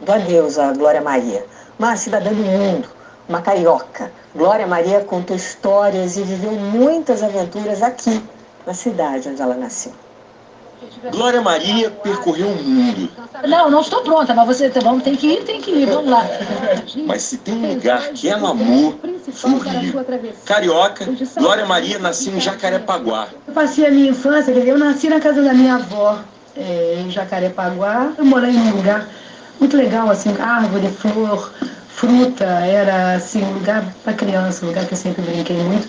do adeus à Glória Maria, uma cidadã do mundo, uma carioca. Glória Maria contou histórias e viveu muitas aventuras aqui, na cidade onde ela nasceu. Glória Maria percorreu o mundo. Não, não estou pronta, mas você vamos, tem que ir, tem que ir, vamos lá. Mas se tem um lugar que ela amou, foi o Rio. Carioca, Glória Maria nasceu em Jacarepaguá. Eu passei a minha infância, eu nasci na casa da minha avó, é, em Jacarepaguá. Eu morei num lugar muito legal, assim, árvore, flor, fruta, era assim, um lugar para criança, um lugar que eu sempre brinquei muito.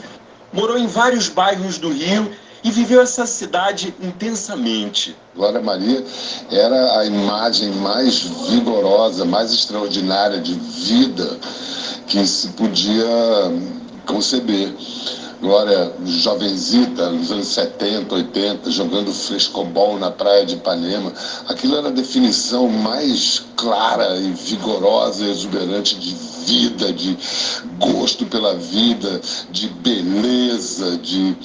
Morou em vários bairros do Rio e viveu essa cidade intensamente. Glória Maria era a imagem mais vigorosa, mais extraordinária de vida que se podia conceber. Glória jovenzita, nos anos 70, 80, jogando frescobol na praia de Ipanema. Aquilo era a definição mais clara e vigorosa e exuberante de vida, de gosto pela vida, de beleza, de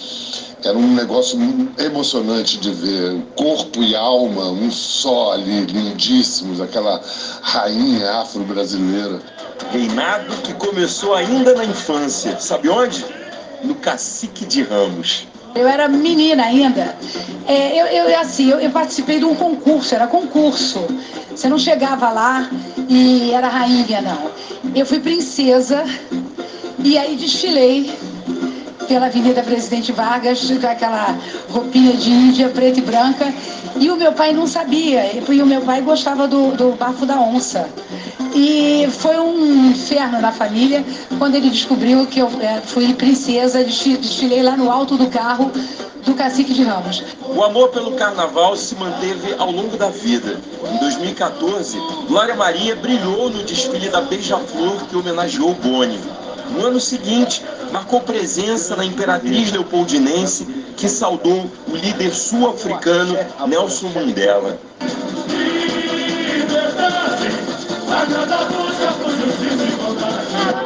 era um negócio emocionante de ver corpo e alma, um só ali, lindíssimos, aquela rainha afro-brasileira. Reinado que começou ainda na infância. Sabe onde? No Cacique de Ramos. Eu era menina ainda. É, eu, eu, assim, eu, eu, participei de um concurso, era concurso. Você não chegava lá e era rainha, não. Eu fui princesa e aí desfilei pela Avenida Presidente Vargas, com aquela roupinha de índia preta e branca. E o meu pai não sabia, e o meu pai gostava do, do bafo da onça. E foi um inferno na família quando ele descobriu que eu é, fui princesa, desfilei lá no alto do carro do cacique de Ramos. O amor pelo carnaval se manteve ao longo da vida. Em 2014, Glória Maria brilhou no desfile da Beija-Flor que homenageou Boni. No ano seguinte, marcou presença na Imperatriz Leopoldinense, que saudou o líder sul-africano Nelson Mandela.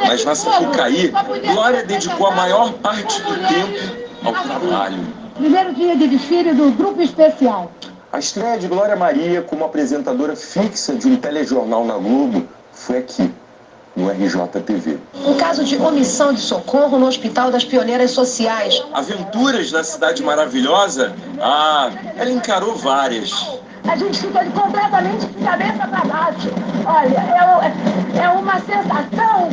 Mas na Sapucaí, Glória dedicou a maior parte do tempo ao trabalho. Primeiro dia de desfile do Grupo Especial. A estreia de Glória Maria como apresentadora fixa de um telejornal na Globo foi aqui, no RJTV. Um caso de omissão de socorro no Hospital das Pioneiras Sociais. Aventuras na Cidade Maravilhosa? Ah, ela encarou várias a gente fica completamente de cabeça para baixo. Olha, é, é uma sensação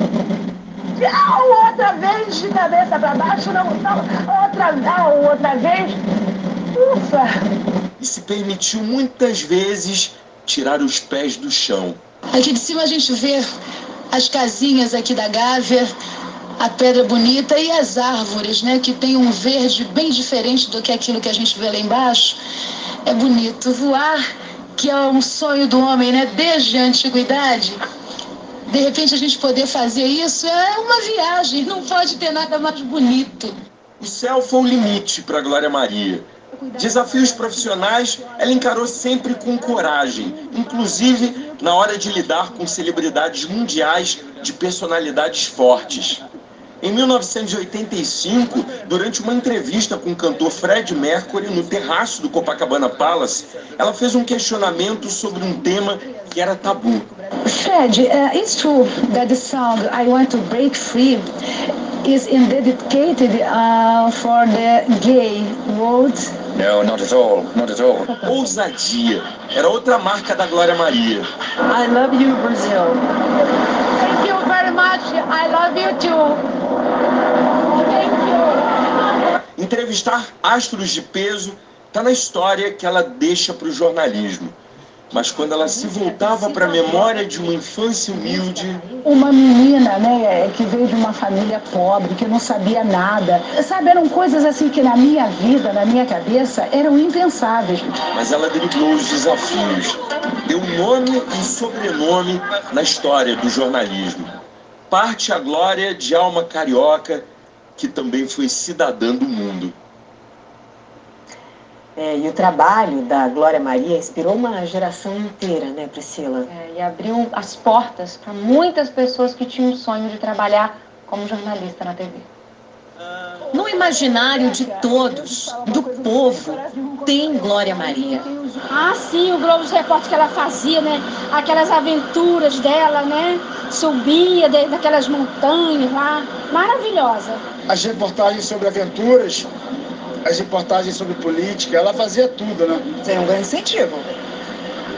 ah, outra vez de cabeça para baixo, não, não, outra, ah, outra vez. Ufa! E se permitiu muitas vezes tirar os pés do chão. Aqui de cima a gente vê as casinhas aqui da Gávea, a pedra bonita e as árvores, né, que tem um verde bem diferente do que aquilo que a gente vê lá embaixo. É bonito voar, que é um sonho do homem, né? Desde a antiguidade. De repente a gente poder fazer isso é uma viagem, não pode ter nada mais bonito. O céu foi o limite para Glória Maria. Desafios profissionais ela encarou sempre com coragem, inclusive na hora de lidar com celebridades mundiais de personalidades fortes. Em 1985, durante uma entrevista com o cantor Fred Mercury no terraço do Copacabana Palace, ela fez um questionamento sobre um tema que era tabu. Fred, uh, it's true that the song I Want to Break Free is dedicated uh, for the gay world? No, not at all, not at all. Ousadia era outra marca da Glória Maria. I love you, Brazil. Thank you very much. I love you too. Entrevistar astros de peso está na história que ela deixa para o jornalismo. Mas quando ela se voltava para a memória de uma infância humilde. Uma menina, né, que veio de uma família pobre, que não sabia nada. Sabe, eram coisas assim que na minha vida, na minha cabeça, eram impensáveis. Mas ela driblou os desafios. Deu nome e sobrenome na história do jornalismo. Parte a glória de alma carioca que também foi cidadã do mundo. É, e o trabalho da Glória Maria inspirou uma geração inteira, né, Priscila? É, e abriu as portas para muitas pessoas que tinham o sonho de trabalhar como jornalista na TV. No imaginário de todos, do povo, tem Glória Maria. Ah, sim, o Globo de Repórter que ela fazia, né? Aquelas aventuras dela, né? Subia daquelas montanhas lá. Maravilhosa. As reportagens sobre aventuras, as reportagens sobre política, ela fazia tudo, né? Tem um grande incentivo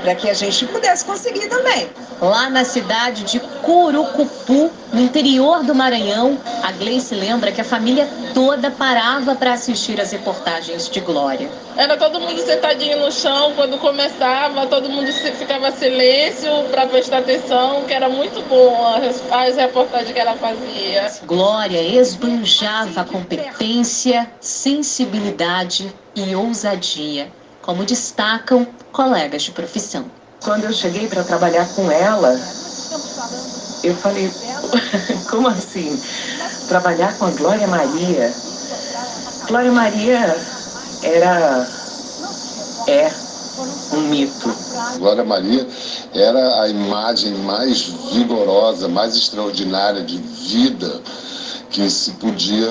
para que a gente pudesse conseguir também. Lá na cidade de Curucupu, no interior do Maranhão, a Gleice lembra que a família toda parava para assistir as reportagens de Glória. Era todo mundo sentadinho no chão quando começava, todo mundo ficava silêncio para prestar atenção, que era muito bom as, as reportagens que ela fazia. Glória esbanjava competência, sensibilidade e ousadia como destacam colegas de profissão. Quando eu cheguei para trabalhar com ela, eu falei, como assim? Trabalhar com a Glória Maria? Glória Maria era, é um mito. Glória Maria era a imagem mais vigorosa, mais extraordinária de vida que se podia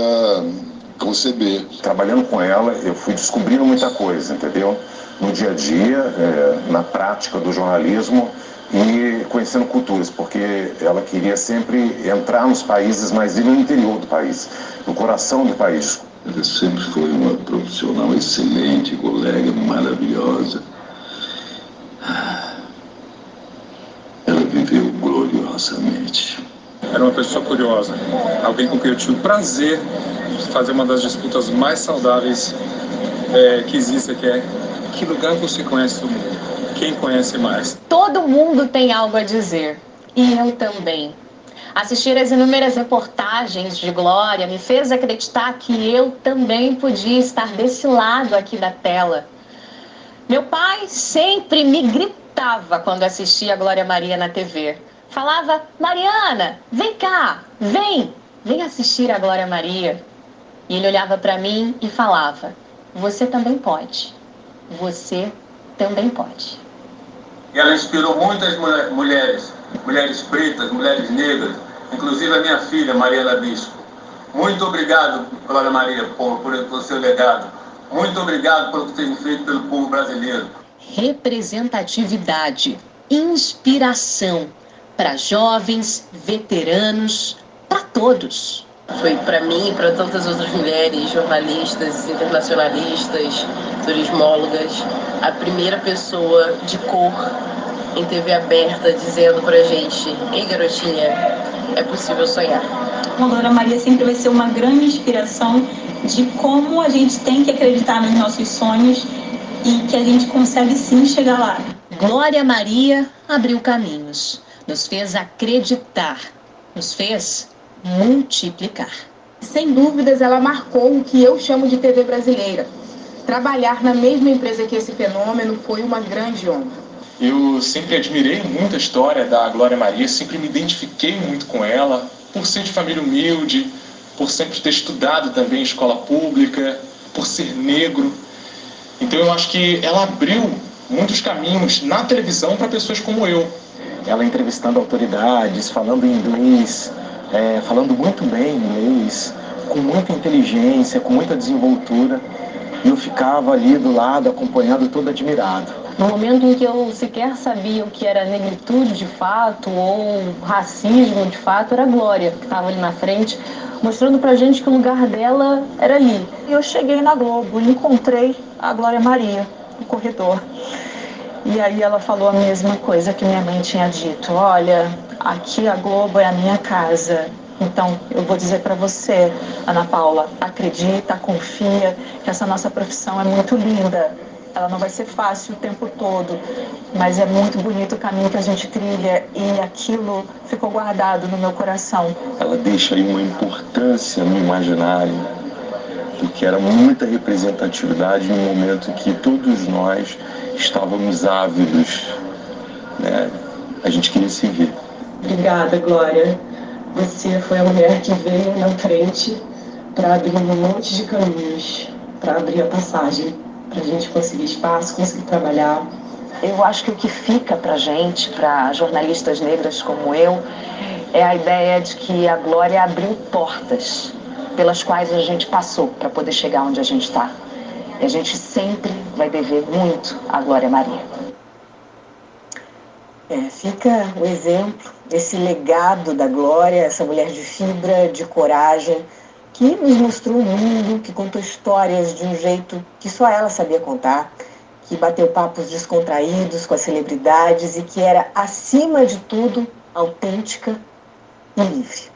conceber. Trabalhando com ela, eu fui descobrindo muita coisa, entendeu? No dia a dia, é, na prática do jornalismo e conhecendo culturas, porque ela queria sempre entrar nos países, mas ir no interior do país, no coração do país. Ela sempre foi uma profissional excelente, colega maravilhosa. Ela viveu gloriosamente. Era uma pessoa curiosa, alguém com quem eu tive o prazer de fazer uma das disputas mais saudáveis é, que existe, que é que lugar você conhece do mundo? Quem conhece mais? Todo mundo tem algo a dizer, e eu também. Assistir as inúmeras reportagens de Glória me fez acreditar que eu também podia estar desse lado aqui da tela. Meu pai sempre me gritava quando assistia a Glória Maria na TV. Falava: Mariana, vem cá, vem, vem assistir a Glória Maria. E ele olhava para mim e falava: Você também pode. Você também pode. E ela inspirou muitas mulheres, mulheres pretas, mulheres negras, inclusive a minha filha, Mariana Bispo. Muito obrigado, Glória Maria, por, por, por seu legado. Muito obrigado pelo que tem feito pelo povo brasileiro. Representatividade, inspiração para jovens, veteranos, para todos. Foi para mim e para tantas outras mulheres, jornalistas, internacionalistas, turismólogas, a primeira pessoa de cor em TV aberta dizendo pra gente: Ei, garotinha, é possível sonhar. A Glória Maria sempre vai ser uma grande inspiração de como a gente tem que acreditar nos nossos sonhos e que a gente consegue sim chegar lá. Glória Maria abriu caminhos, nos fez acreditar, nos fez multiplicar. Sem dúvidas, ela marcou o que eu chamo de TV brasileira. Trabalhar na mesma empresa que esse fenômeno foi uma grande honra. Eu sempre admirei muito a história da Glória Maria, sempre me identifiquei muito com ela, por ser de família humilde, por sempre ter estudado também em escola pública, por ser negro. Então eu acho que ela abriu muitos caminhos na televisão para pessoas como eu. Ela entrevistando autoridades, falando inglês, é, falando muito bem inglês, com muita inteligência, com muita desenvoltura. E eu ficava ali do lado, acompanhando, todo admirado. No momento em que eu sequer sabia o que era negritude de fato ou racismo de fato, era a Glória que estava ali na frente, mostrando pra gente que o lugar dela era ali. E eu cheguei na Globo e encontrei a Glória Maria no corredor. E aí ela falou a mesma coisa que minha mãe tinha dito: Olha, aqui a Globo é a minha casa. Então, eu vou dizer para você, Ana Paula, acredita, confia que essa nossa profissão é muito linda. Ela não vai ser fácil o tempo todo, mas é muito bonito o caminho que a gente trilha e aquilo ficou guardado no meu coração. Ela deixa aí uma importância no imaginário, porque era muita representatividade no momento que todos nós estávamos ávidos, né? A gente queria se ver. Obrigada, Glória. Você foi a mulher que veio na frente para abrir um monte de caminhos, para abrir a passagem, para a gente conseguir espaço, conseguir trabalhar. Eu acho que o que fica para gente, para jornalistas negras como eu, é a ideia de que a Glória abriu portas pelas quais a gente passou para poder chegar onde a gente está. E a gente sempre vai dever muito à Glória Maria. É, fica o exemplo desse legado da Glória, essa mulher de fibra, de coragem, que nos mostrou o mundo, que contou histórias de um jeito que só ela sabia contar, que bateu papos descontraídos com as celebridades e que era, acima de tudo, autêntica e livre.